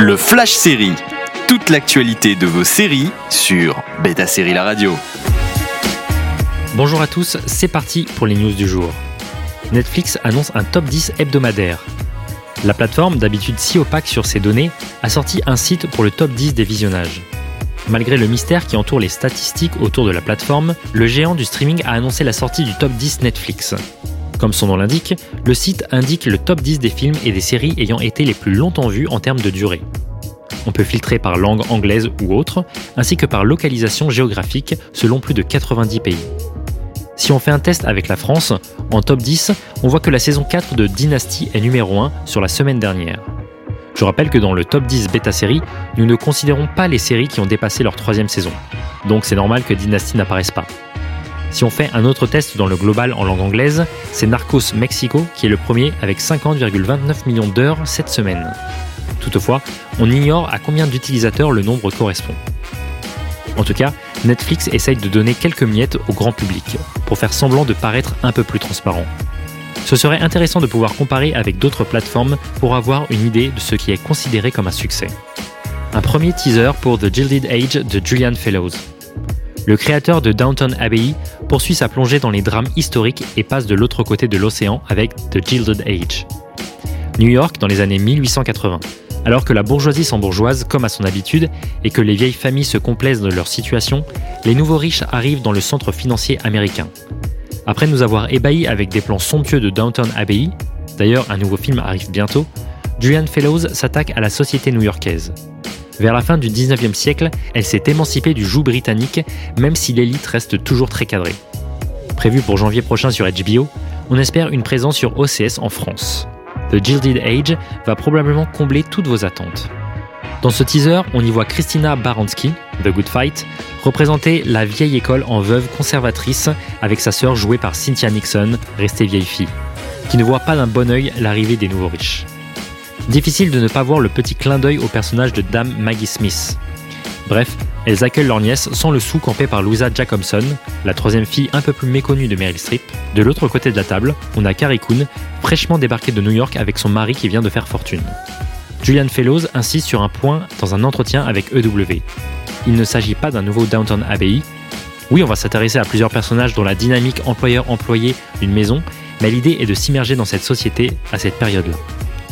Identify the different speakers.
Speaker 1: Le Flash Série. Toute l'actualité de vos séries sur Beta Série La Radio.
Speaker 2: Bonjour à tous, c'est parti pour les news du jour. Netflix annonce un top 10 hebdomadaire. La plateforme, d'habitude si opaque sur ses données, a sorti un site pour le top 10 des visionnages. Malgré le mystère qui entoure les statistiques autour de la plateforme, le géant du streaming a annoncé la sortie du top 10 Netflix. Comme son nom l'indique, le site indique le top 10 des films et des séries ayant été les plus longtemps vus en termes de durée. On peut filtrer par langue anglaise ou autre, ainsi que par localisation géographique selon plus de 90 pays. Si on fait un test avec la France, en top 10, on voit que la saison 4 de Dynasty est numéro 1 sur la semaine dernière. Je rappelle que dans le top 10 bêta série, nous ne considérons pas les séries qui ont dépassé leur troisième saison. Donc c'est normal que Dynasty n'apparaisse pas. Si on fait un autre test dans le global en langue anglaise, c'est Narcos Mexico qui est le premier avec 50,29 millions d'heures cette semaine. Toutefois, on ignore à combien d'utilisateurs le nombre correspond. En tout cas, Netflix essaye de donner quelques miettes au grand public, pour faire semblant de paraître un peu plus transparent. Ce serait intéressant de pouvoir comparer avec d'autres plateformes pour avoir une idée de ce qui est considéré comme un succès. Un premier teaser pour The Gilded Age de Julian Fellows. Le créateur de Downton Abbey poursuit sa plongée dans les drames historiques et passe de l'autre côté de l'océan avec The Gilded Age. New York dans les années 1880. Alors que la bourgeoisie s'embourgeoise comme à son habitude et que les vieilles familles se complaisent de leur situation, les nouveaux riches arrivent dans le centre financier américain. Après nous avoir ébahis avec des plans somptueux de Downton Abbey, d'ailleurs un nouveau film arrive bientôt, Julian Fellows s'attaque à la société new-yorkaise. Vers la fin du 19e siècle, elle s'est émancipée du joug britannique, même si l'élite reste toujours très cadrée. Prévu pour janvier prochain sur HBO, on espère une présence sur OCS en France. The Gilded Age va probablement combler toutes vos attentes. Dans ce teaser, on y voit Christina Baranski, The Good Fight, représenter la vieille école en veuve conservatrice avec sa sœur jouée par Cynthia Nixon, restée vieille fille, qui ne voit pas d'un bon œil l'arrivée des nouveaux riches. Difficile de ne pas voir le petit clin d'œil au personnage de Dame Maggie Smith. Bref, elles accueillent leur nièce sans le sou campé par Louisa Jacobson, la troisième fille un peu plus méconnue de Meryl Streep. De l'autre côté de la table, on a Carrie Coon, fraîchement débarquée de New York avec son mari qui vient de faire fortune. Julian Fellows insiste sur un point dans un entretien avec EW. Il ne s'agit pas d'un nouveau Downton Abbey. Oui, on va s'intéresser à plusieurs personnages dont la dynamique employeur-employé d'une maison, mais l'idée est de s'immerger dans cette société à cette période-là.